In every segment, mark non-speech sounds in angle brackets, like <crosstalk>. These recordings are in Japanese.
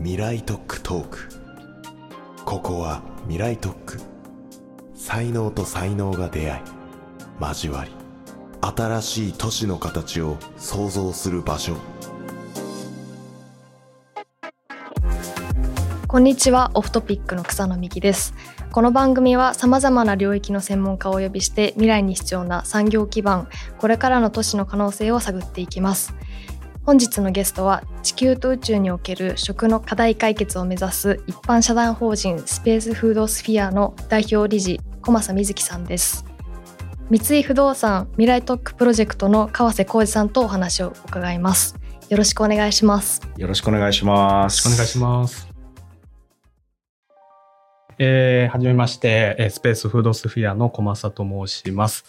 未来特区トーク。ここは未来特区才能と才能が出会い交わり新しい都市の形を創造する場所。こんにちはオフトピックの草野美希です。この番組はさまざまな領域の専門家をお呼びして未来に必要な産業基盤これからの都市の可能性を探っていきます。本日のゲストは地球と宇宙における食の課題解決を目指す一般社団法人スペースフードスフィアの代表理事小正瑞希さんです。三井不動産未来特区プロジェクトの川瀬浩二さんとお話を伺います。よろしくお願いします。よろしくお願いします。よろしくお願いします。えー、はじめまして、スペースフードスフィアの小正と申します。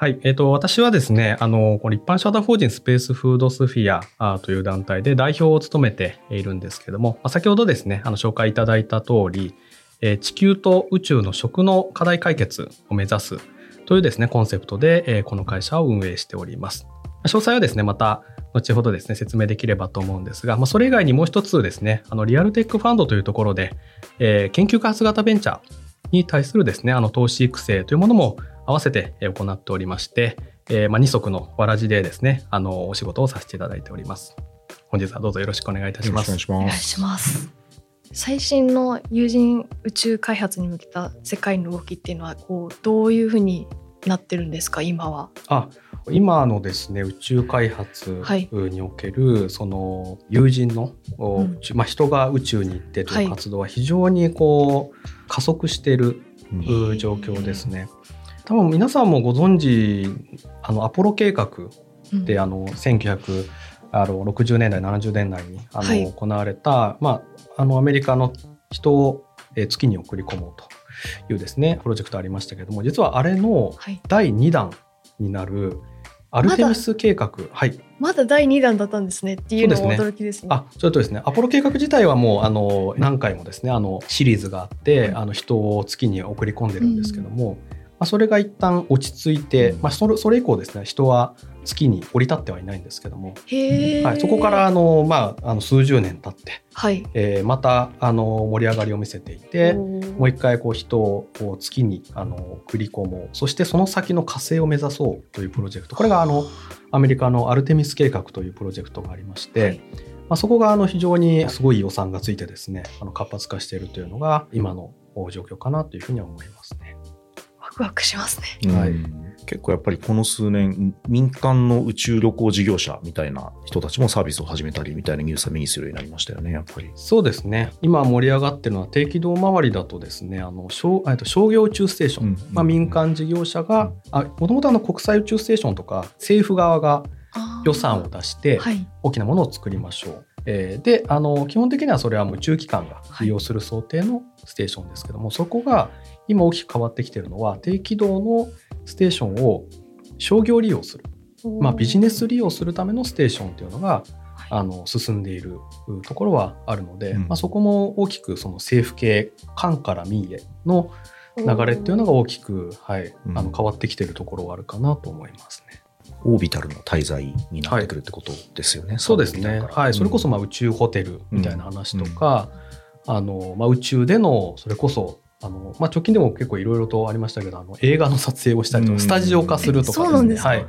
はい。えっ、ー、と、私はですね、あの、この一般社団法人スペースフードスフィアという団体で代表を務めているんですけども、まあ、先ほどですね、あの、紹介いただいた通り、えー、地球と宇宙の食の課題解決を目指すというですね、コンセプトで、えー、この会社を運営しております。詳細はですね、また、後ほどですね、説明できればと思うんですが、まあ、それ以外にもう一つですね、あの、リアルテックファンドというところで、えー、研究開発型ベンチャーに対するですね、あの、投資育成というものも合わせて行っておりまして、えー、まあ、二足のわらじでですね、あの、お仕事をさせていただいております。本日はどうぞよろしくお願いいたします。お願いします。最新の有人宇宙開発に向けた世界の動きっていうのはこうどういうふうになってるんですか？今は。あ今のですね宇宙開発における、はい、その有人の、うん、まあ、人が宇宙に行ってという活動は非常にこう加速している状況ですね。多分皆さんもご存知あのアポロ計画で、うん、あの1960年代70年代にあの、はい、行われた、まあ、あのアメリカの人を月に送り込もうというですねプロジェクトありましたけども実はあれの第2弾になるアルテミス計画、はい、まだ第2弾だったんですねっていうのも驚きですね。あ、それとですね、アポロ計画自体はもうあの何回もですね、あのシリーズがあって、あの人を月に送り込んでるんですけども、うんまあ、それが一旦落ち着いて、まあ、それそれ以降ですね人は月に降り立ってはいないんですけども、はい、そこからあの、まあ、あの数十年経って、はい。えー、またあの盛り上がりを見せていてもう一回こう人を月にあの送り込もう。そしてその先の火星を目指そうというプロジェクト。これがあのアメリカのアルテミス計画というプロジェクトがありまして、はい、まあ、そこがあの非常にすごい予算がついてですねあの活発化しているというのが今の状況かなというふうには思いますね。クワクしますね。はい。結構やっぱりこの数年、民間の宇宙旅行事業者みたいな人たちもサービスを始めたりみたいなニュースは目にするようになりましたよね、やっぱり。そうですね。今盛り上がってるのは低軌道周りだとですね、あの商商業宇宙ステーション、うんまあ、民間事業者が、もともと国際宇宙ステーションとか政府側が予算を出して大きなものを作りましょう。えー、であの基本的にはそれはもう宇宙機関が利用する想定のステーションですけども、はい、そこが今大きく変わってきているのは低軌道のステーションを商業利用する、まあ、ビジネス利用するためのステーションというのが、あの進んでいるところはあるので、うん、まあ、そこも大きくその政府系官から民への流れっていうのが大きく、はい、あの変わってきているところはあるかなと思いますね。オービタルの滞在になってくるってことですよね。はい、そうですね。はい、それこそまあ宇宙ホテルみたいな話とか、うん。うん、あのまあ宇宙でのそれこそあの、まあ、直近でも結構いろいろとありましたけどあの映画の撮影をしたりとかスタジオ化するとかですね、はい。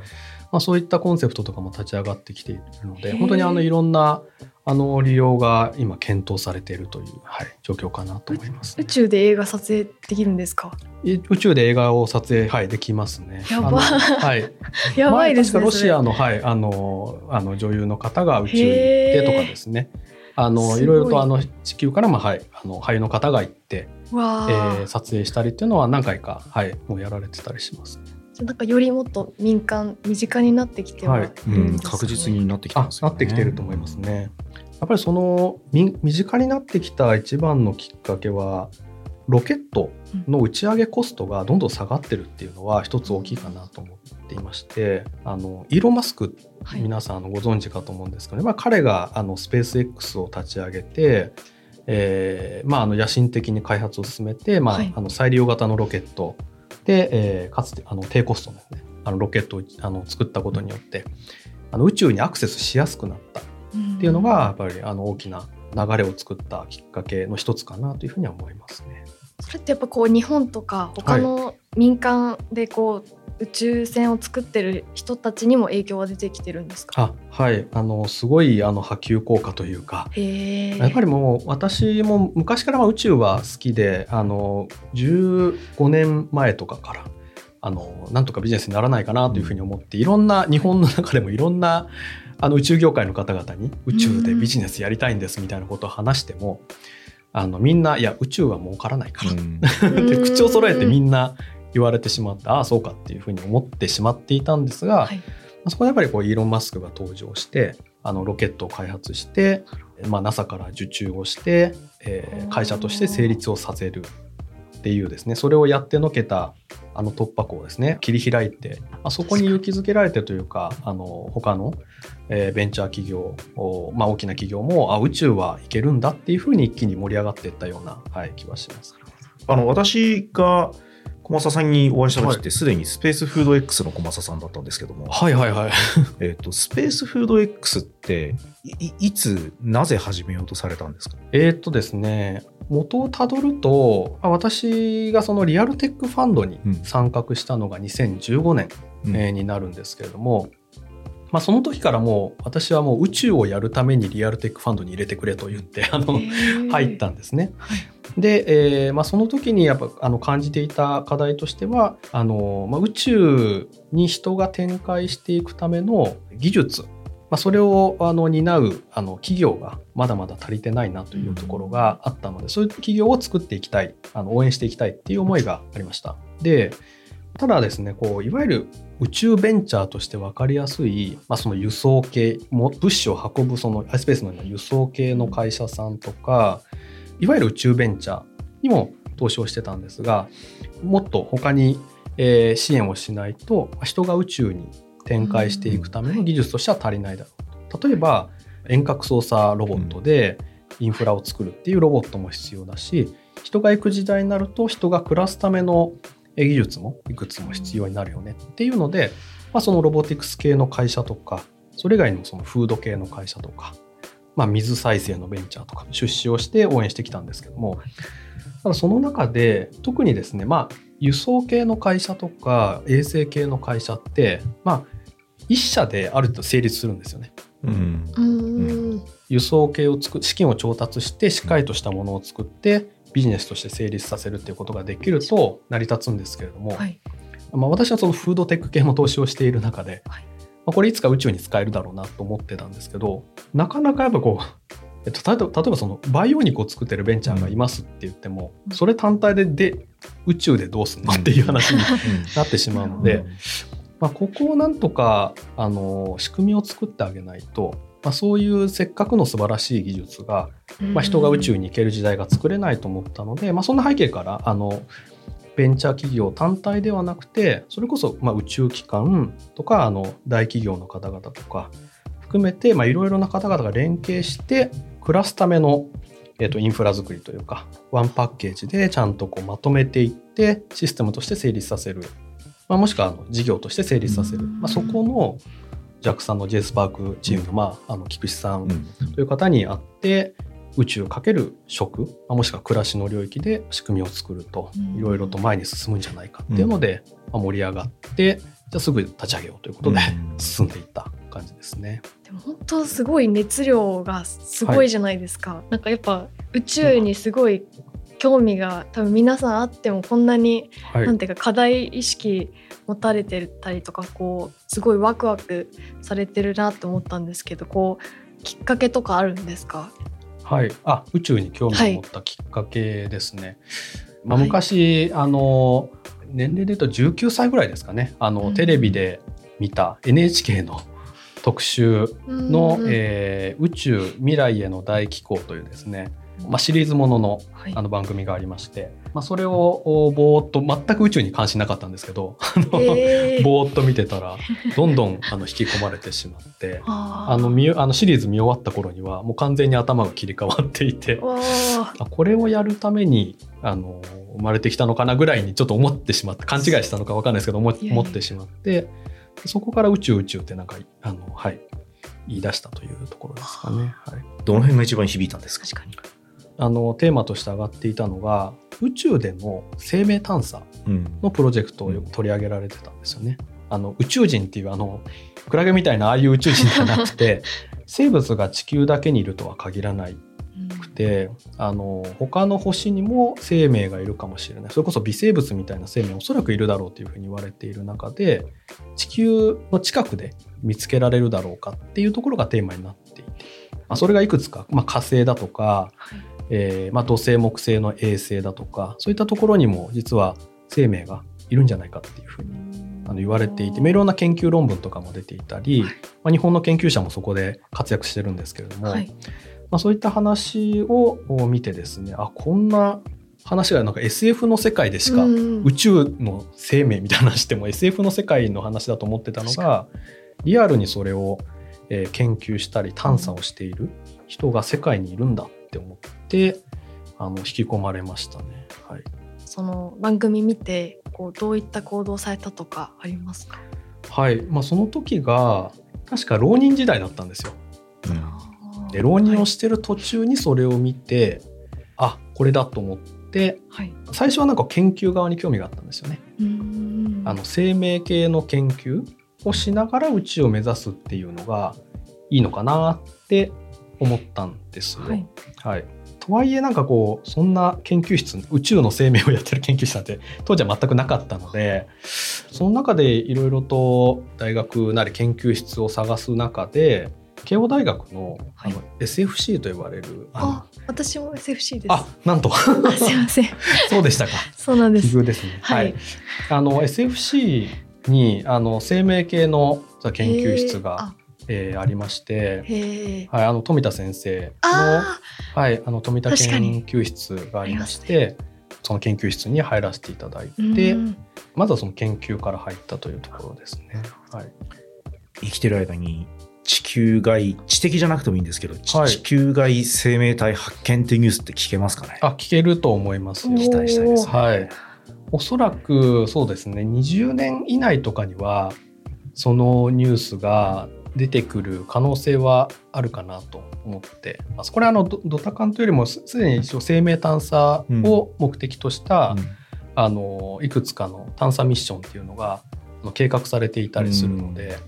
まあ、そういったコンセプトとかも立ち上がってきているので本当にあのいろんなあの利用が今検討されているという、はい、状況かなと思います、ね、宇宙で映画撮影できるんですか？宇宙で映画を撮影、はい、できますね。やば。はい。<laughs> やばいですね。ロシアの、はい、あの、あの女優の方が宇宙に行ってとかですね。あのいろい。ろとあの地球からも、はい、あの俳優の方が行って、えー、撮影したりっていうのは何回か、はい、もうやられてたりします。じゃなんかよりもっと民間身近になってきては、はい。うん、確実になってきてます、ね、なってきてると思いますね。やっぱりその身近になってきた一番のきっかけはロケットの打ち上げコストがどんどん下がってるっていうのは一つ大きいかなと思っていましてあのイーロン・マスク皆さんあのご存知かと思うんですけど、まあ、彼があのスペース X を立ち上げて、えーまあ、あの野心的に開発を進めて、まあ、はい、あの再利用型のロケット。で、えー、かつてあの低コストの,、ね、あのロケットをあの作ったことによってあの宇宙にアクセスしやすくなった。っていうのがやっぱりあの大きな流れを作ったきっかけの一つかなというふうには思いますね。それってやっぱこう日本とか他の民間でこう、宇宙船を作ってる人たちにも影響は出てきてるんですか？あはい。あのすごいあの波及効果というか。へやっぱりもう私も昔からまあ宇宙は好きであの15年前とかからあのなんとかビジネスにならないかなというふうに思っていろんな日本の中でもいろんなあの宇宙業界の方々に宇宙でビジネスやりたいんですみたいなことを話しても、あのみんないや宇宙は儲からないから、うん。で <laughs> 口を揃えてみんな言われてしまってああそうかっていうふうに思ってしまっていたんですが、はい。まあそこでやっぱりこうイーロン・マスクが登場してあのロケットを開発して、まあ、NASA から受注をして、えー会社として成立をさせるっていうですねそれをやってのけたあの突破口をですね切り開いて、まあ、そこに勇気づけられてというかあの他の、えーベンチャー企業、おまあ、大きな企業もあ宇宙はいけるんだっていうふうに一気に盛り上がっていったような、はい、気はします。あの私が小正さんにお会いした時ってすでにスペースフード X の小正さんだったんですけども、はいはいはい。<laughs> えっとスペースフード X っていいいつなぜ始めようとされたんですか？えーっとですね元をたどるとあ私がそのリアルテックファンドにうん。参画したのが2015年、うん。えーになるんですけれども、まあ、その時からもう私はもう宇宙をやるためにリアルテックファンドに入れてくれと言ってあの入ったんですね。で、えーまあ、その時にやっぱあの感じていた課題としてはあの、まあ、宇宙に人が展開していくための技術、まあ、それをあの担うあの企業がまだまだ足りてないなというところがあったので、そういう企業を作っていきたいあの応援していきたいっていう思いがありました。でただですねこういわゆる宇宙ベンチャーとして分かりやすい、まあ、その輸送系物資を運ぶその iSpace のような輸送系の会社さんとかいわゆる宇宙ベンチャーにも投資をしてたんですがもっと他に、えー支援をしないと人が宇宙に展開していくための技術としては足りないだろうと。例えば遠隔操作ロボットでインフラを作るっていうロボットも必要だし人が行く時代になると人が暮らすためのえ技術もいくつも必要になるよねっていうので、まあ、そのロボティクス系の会社とかそれ以外にもそのフード系の会社とか、まあ、水再生のベンチャーとか出資をして応援してきたんですけどもただその中で特にですねまあ輸送系の会社とか衛生系の会社ってまあ一社である程度成立するんですよね。うん。うん。輸送系を作資金を調達してしっかりとしたものを作ってビジネスとして成立させるっていうことができると成り立つんですけれども、はい。まあ、私はそのフードテック系も投資をしている中で、はいまあ、これいつか宇宙に使えるだろうなと思ってたんですけどなかなかやっぱこう、えっと、例えばその培養肉を作ってるベンチャーがいますって言っても、うん。それ単体でで宇宙でどうすんの？っていう話になってしまうので、まあ、ここをなんとかあの仕組みを作ってあげないと、まあ、そういうせっかくの素晴らしい技術が、まあ、人が宇宙に行ける時代が作れないと思ったので、まあ、そんな背景からあのベンチャー企業単体ではなくてそれこそまあ宇宙機関とかあの大企業の方々とか含めてまあいろいろな方々が連携して暮らすための、えっとインフラ作りというかワンパッケージでちゃんとこうまとめていってシステムとして成立させる、まあ、もしくはあの事業として成立させる、まあ、そこの JAXA の J スパークチームの,、まあ、あの菊池さん。という方に会って宇宙かける食まあもしくは暮らしの領域で仕組みを作るとうん。いろいろと前に進むんじゃないかっていうので、まあ盛り上がってじゃあすぐ立ち上げようということでうん。進んでいった感じですね。でも本当すごい熱量がすごいじゃないですか、なんかやっぱ宇宙にすごい興味が多分皆さんあってもこんなに、はい。なんていうか課題意識持たれてたりとかこうすごいワクワクされてるなって思ったんですけどこうきっかけとかあるんですか？はい、あ宇宙に興味を持ったきっかけですね。まあ、はい。昔、あの年齢で言うと19歳ぐらいですかね。あの、うんテレビで見た NHK の <laughs> 特集の、うんえー宇宙未来への大気候というですね、まあ、シリーズもののはい。あの番組がありまして、まあ、それをおぼーっと全く宇宙に関心なかったんですけど、<laughs> あのえー。ぼーっと見てたらどんどんあの引き込まれてしまって。<laughs> あの見あのシリーズ見終わった頃にはもう完全に頭が切り替わっていてあこれをやるためにあの生まれてきたのかなぐらいにちょっと思ってしまって勘違いしたのか分かんないですけど思いやいや。思ってしまってそこから宇宙宇宙ってなんかあの、はい、言い出したというところですかね。はい、どの辺が一番響いたんですか？確かにあのテーマとして上がっていたのが宇宙での生命探査うん。のプロジェクトをよく取り上げられてたんですよね。あの宇宙人っていうあのクラゲみたいなああいう宇宙人じゃなくて <laughs> 生物が地球だけにいるとは限らないくてあの他の星にも生命がいるかもしれない。それこそ微生物みたいな生命おそらくいるだろうというふうに言われている中で地球の近くで見つけられるだろうかっていうところがテーマになっていて、まあ、それがいくつか、まあ、火星だとか、はいえーまあ、土星木星の衛星だとかそういったところにも実は生命がいるんじゃないかっていうふうにあの言われていてまあいろんな研究論文とかも出ていたり、まあ、日本の研究者もそこで活躍してるんですけれども、はい。まあ、そういった話を見てですねあこんな話がなんか SF の世界でしかうん宇宙の生命みたいな話しても SF の世界の話だと思ってたのがリアルにそれを、えー研究したり探査をしている人が世界にいるんだって思ってあの引き込まれましたね。はい。その番組見てこうどういった行動されたとかありますか？はい。まあ、その時が確か浪人時代だったんですよ。で浪人をしてる途中にそれを見て、あこれだと思ってはい。最初はなんか研究側に興味があったんですよね。うん。あの生命系の研究をしながら宇宙を目指すっていうのがいいのかなって思ったんですよ。はい。はい。とはいえなんかこうそんな研究室宇宙の生命をやってる研究室なんて <laughs> 当時は全くなかったのでその中でいろいろと大学なり研究室を探す中で慶応大学のあの SFC と呼ばれるあ私も SFC です。あなんと。あすいません。<laughs> そうでしたか。そうなんです。奇遇ですね。はい。あの SFC にあの生命系の研究室が、あえーありまして、はい、あの富田先生のあはい、あの富田研究室がありましあてその研究室に入らせていただいーて、うん。まずはその研究から入ったというところですね。はい、生きてる間に地球外知的じゃなくてもいいんですけど、ちはい。地球外生命体発見っていうニュースって聞けますかね？あ聞けると思いますよ。期待したいですね。はい、おそらくそうですね。20年以内とかにはそのニュースが出てくる可能性はあるかなと思って。ます。これはあのドドタカンというよりもすすでに一応生命探査を目的とした、あのいくつかの探査ミッションっていうのが計画されていたりするので、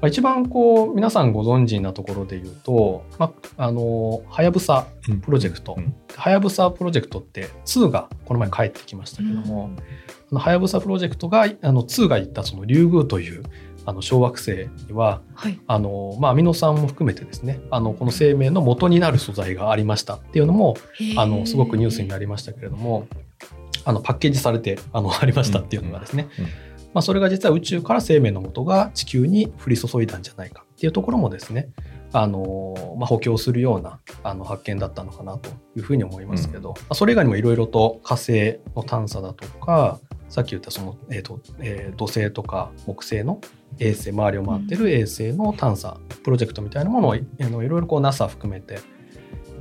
まあ、一番こう皆さんご存知なところで言うと、まあ、あのはやぶさうん。プロジェクト。うん。はやぶさプロジェクトって2がこの前帰ってきましたけどもあのはやぶさプロジェクトがあの2が言ったそのリュウグウというあの小惑星にははい。あの、まあ、アミノ酸も含めてですねあのこの生命の元になる素材がありましたっていうのもあのすごくニュースになりましたけれどもあのパッケージされてあの <laughs> ありましたっていうのがですね、うんうんまあ、それが実は宇宙から生命の元が地球に降り注いだんじゃないかっていうところもですねあの、まあ、補強するようなあの発見だったのかなというふうに思いますけど、まあそれ以外にもいろいろと火星の探査だとかさっき言ったその、えーとえー土星とか木星の衛星周りを回ってる衛星の探査プロジェクトみたいなものをいあのいろいろこう NASA 含めて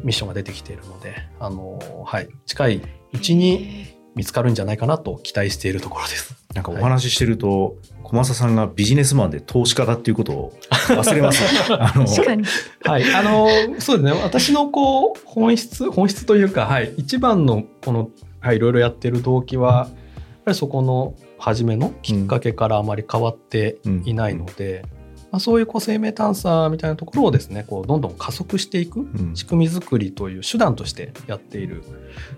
ミッションが出てきているのであの、はい、近いうちに見つかるんじゃないかなと期待しているところです。なんかお話ししてると、小政さんがビジネスマンで投資家だっていうことを忘れますね。<laughs> あの確かに。はい、あのそうですね。私のこう本質本質というか、はい、一番のこの、はい、いろいろやってる動機はやっぱりそこの初めのきっかけからあまり変わっていないので、まあ、そういうこう生命探査みたいなところをですねこうどんどん加速していくうん。仕組み作りという手段としてやっている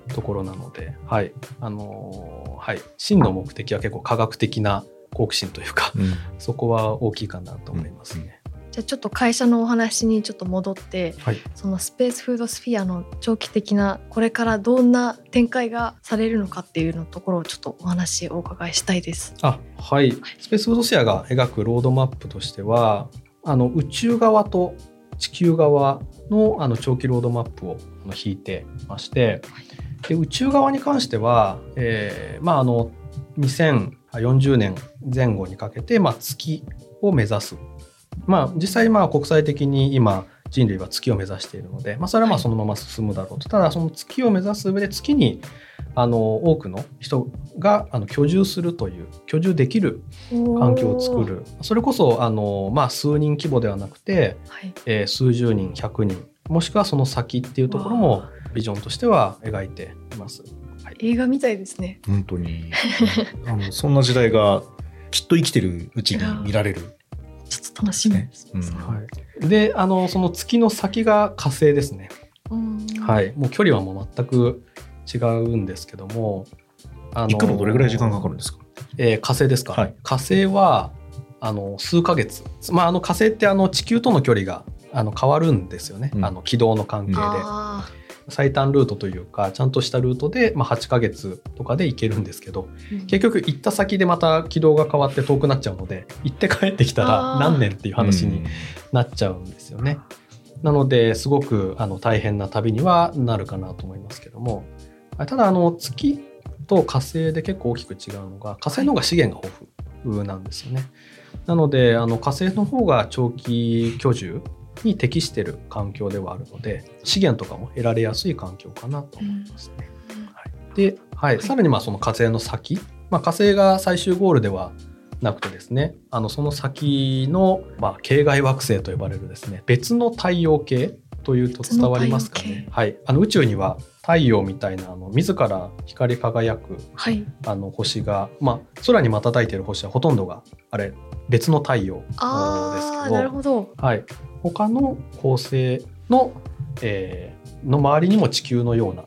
ところなので、はい。あのはい、真の目的は結構科学的な好奇心というかうん。そこは大きいかなと思いますね。じゃあちょっと会社のお話にちょっと戻ってはい。そのスペースフードスフィアの長期的なこれからどんな展開がされるのかっていうのところをちょっとお話をお伺いしたいです。あはい、スペースフードシェアが描くロードマップとしてはあの宇宙側と地球側のあの長期ロードマップを引いてましてで宇宙側に関しては、えーまあ、あの2040年前後にかけて、まあ、月を目指す、まあ、実際まあ国際的に今人類は月を目指しているので、まあ、それはまあそのまま進むだろうと、ただその月を目指す上で月にあの多くの人があの居住するという居住できる環境を作る。それこそあの、まあ、数人規模ではなくて、はい。えー数十人100人もしくはその先っていうところもビジョンとしては描いています。映画みたいですね。本当に。<laughs> あのそんな時代がきっと生きてるうちに見られる。ちょっと楽しみ。です、うん。はい、であのその月の先が火星ですね。うん。はい、もう距離はもう全く違うんですけども、あの行くのどれぐらい時間かかるんですか？えー火星ですか、はい。火星はあの数ヶ月、まあ、あの火星ってあの地球との距離があの変わるんですよね、うん。あの軌道の関係で、あ最短ルートというかちゃんとしたルートで、まあ、8ヶ月とかで行けるんですけどー結局行った先でまた軌道が変わって遠くなっちゃうので行って帰ってきたら何年っていう話にうんなっちゃうんですよね。なのですごくあの大変な旅にはなるかなと思いますけどもあただあの月と火星で結構大きく違うのが火星の方が資源が豊富なんですよね。なのであの火星の方が長期居住に適している環境ではあるので資源とかも得られやすい環境かなと思いますね。はい、で、はい、さらにまあその火星の先、まあ、火星が最終ゴールではなくてですねあのその先の、まあ、系外惑星と呼ばれるですね別の太陽系というと伝わりますかね。はい、あの宇宙には太陽みたいなあの自ら光り輝くはい。あの星が、まあ、空に瞬いている星はほとんどがあれ別の太陽ですけどなるほど。はい、他の恒星の,、えーの周りにも地球のような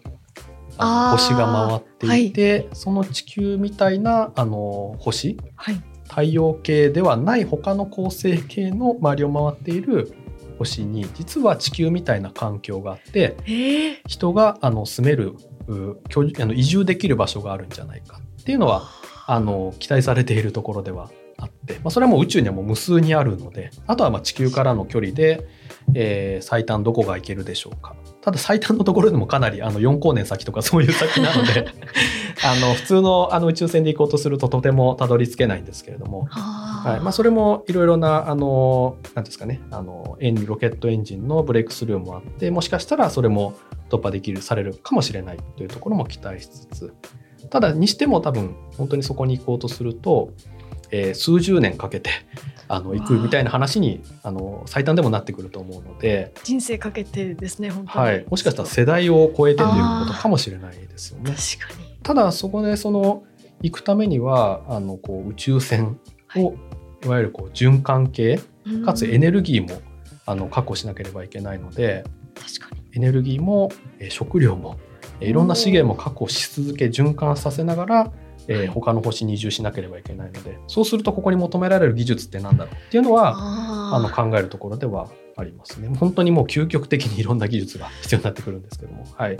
あの星が回っていて、その地球みたいなあの星はい。太陽系ではない他の恒星系の周りを回っている星に実は地球みたいな環境があってええ人があの住めるあの移住できる場所があるんじゃないか。っていうのはあの期待されているところではあって、まあ、それはもう宇宙にはもう無数にあるのであとはまあ地球からの距離で、えー最短どこが行けるでしょうか。ただ最短のところでもかなりあの4光年先とかそういう先なので <laughs> あの普通のあの宇宙船で行こうとするととてもたどり着けないんですけれども、はい。まあ、それもいろいろなあのなんですかね。あのエンロケットエンジンのブレイクスルーもあってもしかしたらそれも突破できるされるかもしれないというところも期待しつつ。ただにしても多分本当にそこに行こうとすると、えー数十年かけてあの行くみたいな話にあの最短でもなってくると思うので、人生かけてですね本当に。はい、もしかしたら世代を超えてということかもしれないですよね。確かに。ただそこでその行くためにはあのこう宇宙船を、い、わゆるこう循環系かつエネルギーもあの確保しなければいけないので確かに。エネルギーもえー食料もえーいろんな資源も確保し続け循環させながら、えーはい他の星に移住しなければいけないのでそうするとここに求められる技術って何だろうっていうのはああの考えるところではありますね。本当にもう究極的にいろんな技術が必要になってくるんですけども、はい。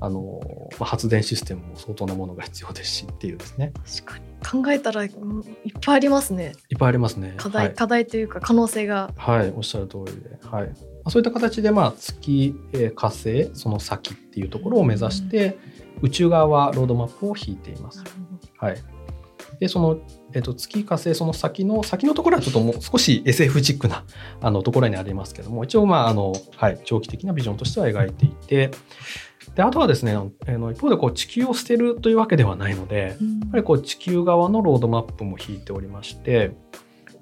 あの、まあ、発電システムも相当なものが必要ですしっていうですね。確かに考えたらうんいっぱいありますねいっぱいありますね。課題、はい。課題というか可能性がはい、おっしゃる通りで。はい。まあそういった形で、まあ、月、えー火星、その先っていうところを目指して、宇宙側はロードマップを引いていますはい。で、その、えっと、月火星その先の先のところはちょっともう少し SF チックなあのところにありますけども一応まああの、はい、長期的なビジョンとしては描いていてであとはですねあの一方でこう地球を捨てるというわけではないのでやっぱりこう地球側のロードマップも引いておりまして、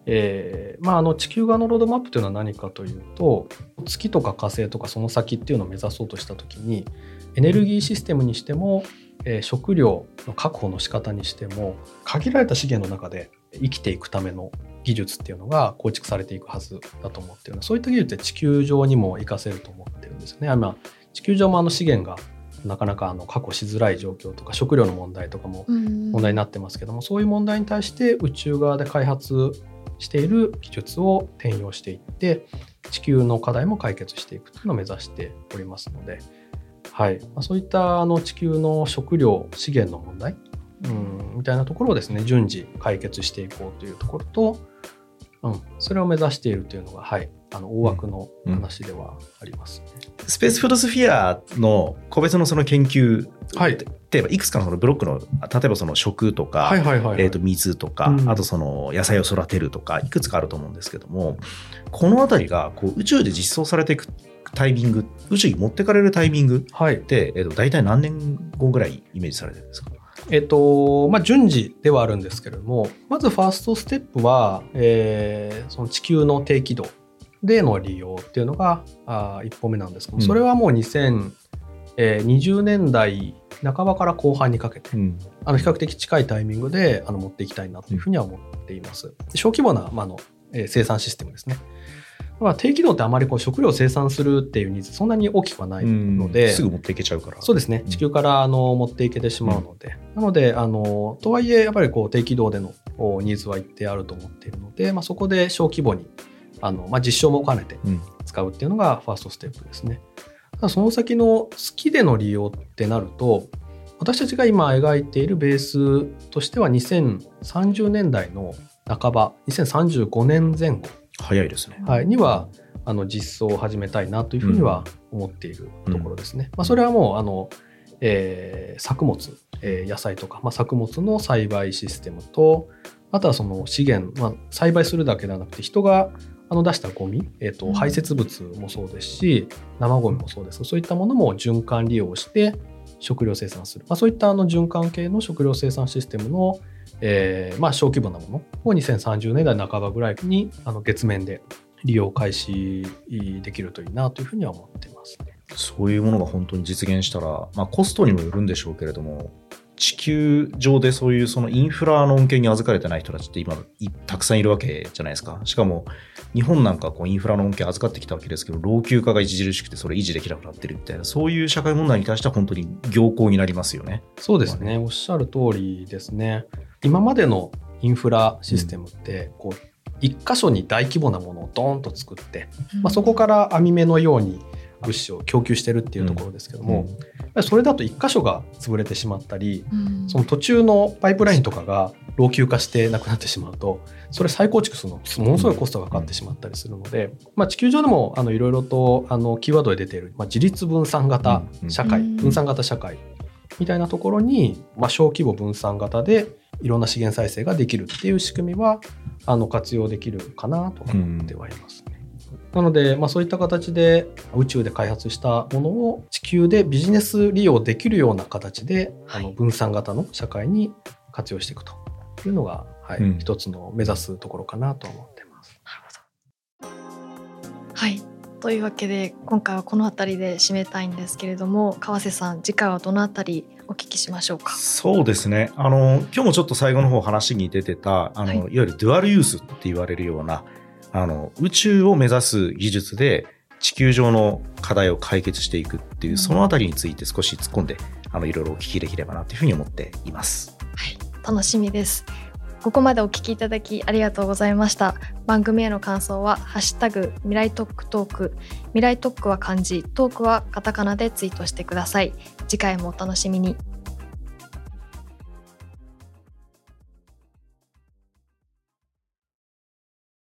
えーまあ、あの地球側のロードマップというのは何かというと月とか火星とかその先っていうのを目指そうとした時にエネルギーシステムにしても、えー食料の確保の仕方にしても限られた資源の中で生きていくための技術っていうのが構築されていくはずだと思ってるのでそういった技術って地球上にも活かせると思ってるんですよね。今地球上もあの資源がなかなかあの確保しづらい状況とか食料の問題とかもうん問題になってますけども、そういう問題に対して宇宙側で開発している技術を転用していって地球の課題も解決していくというのを目指しておりますので、はい。まあ、そういったあの地球の食料資源の問題うん。みたいなところをですね順次解決していこうというところとうん、それを目指しているというのが、はい、あの大枠の話ではあります、ね。スペースフードスフィアの個別のその研究、はい。例えばいくつかのそのブロックの、例えばその食とか、はいはいはいはい。えー、と水とか、うん。あとその野菜を育てるとかいくつかあると思うんですけどもこの辺りがこう宇宙で実装されていくタイミング宇宙に持ってかれるタイミングはいって、えー、と大体何年後ぐらいイメージされてるんですか？えっとまあ、順次ではあるんですけれどもまずファーストステップは、えーその地球の低軌道での利用っていうのがあ1歩目なんですけども、うんそれはもう2020年代半ばから後半にかけてうんあの比較的近いタイミングであの持っていきたいなというふうには思っています。で小規模な、まああのえー生産システムですね。まあ、低軌道ってあまりこう食料を生産するっていうニーズそんなに大きくはないので、すぐ持っていけちゃうから。そうですね。うん。地球からあの持っていけてしまうので、なのであのとはいえやっぱりこう低軌道でのおニーズは一定あると思っているので、まあ、そこで小規模にあの、まあ、実証も兼ねてうん。使うっていうのがファーストステップですね。ただその先の月での利用ってなると私たちが今描いているベースとしては2030年代の半ば2035年前後、早いですね。はい、にはあの実装を始めたいなというふうには思っているところですね。まあ、それはもうあの、えー作物、えー野菜とか、まあ、作物の栽培システムとあとはその資源、まあ、栽培するだけではなくて人があの出したゴミ、えーとうん。排泄物もそうですし生ゴミもそうです。そういったものも循環利用して食料生産する、まあ、そういったあの循環系の食料生産システムの、えーまあ、小規模なものを2030年代半ばぐらいにあの月面で利用開始できるといいなというふうには思っています。そういうものが本当に実現したら、まあ、コストにもよるんでしょうけれども、地球上でそういうそのインフラの恩恵に預かれてない人たちって今いたくさんいるわけじゃないですか。しかも日本なんかこうインフラの恩恵預かってきたわけですけど、老朽化が著しくてそれ維持できなくなってるみたいな、そういう社会問題に対しては本当に行幸になりますよね。そうですね、おっしゃる通りですね。今までのインフラシステムって、こう一箇所に大規模なものをドーンと作って、まあ、そこから網目のように物資を供給してるっていうところですけども、それだと一箇所が潰れてしまったり、うん。その途中のパイプラインとかが老朽化してなくなってしまうとそれ再構築するのものすごいコストがかかってしまったりするので、まあ、地球上でもあのいろいろとあのキーワードで出ている、まあ、自立分散型社会、うん。分散型社会みたいなところに、まあ、小規模分散型でいろんな資源再生ができるっていう仕組みはあの活用できるかなとは思ってはいますね。なので、まあ、そういった形で宇宙で開発したものを地球でビジネス利用できるような形で、あの分散型の社会に活用していくというのが、はいうん一つの目指すところかなと思ってます。なるほど。はい。というわけで今回はこの辺りで締めたいんですけれども川瀬さん次回はどの辺りお聞きしましょうか。そうですね。あの、今日もちょっと最後の方話に出てた、あの、はいい、わゆるデュアルユースって言われるような、あの、宇宙を目指す技術で地球上の課題を解決していくっていう、うんそのあたりについて少し突っ込んで、あの、いろいろお聞きできればなというふうに思っています。はい、楽しみです。ここまでお聞きいただきありがとうございました。番組への感想はハッシュタグ未来トックトーク、未来トックは漢字、トークはカタカナでツイートしてください。次回もお楽しみに。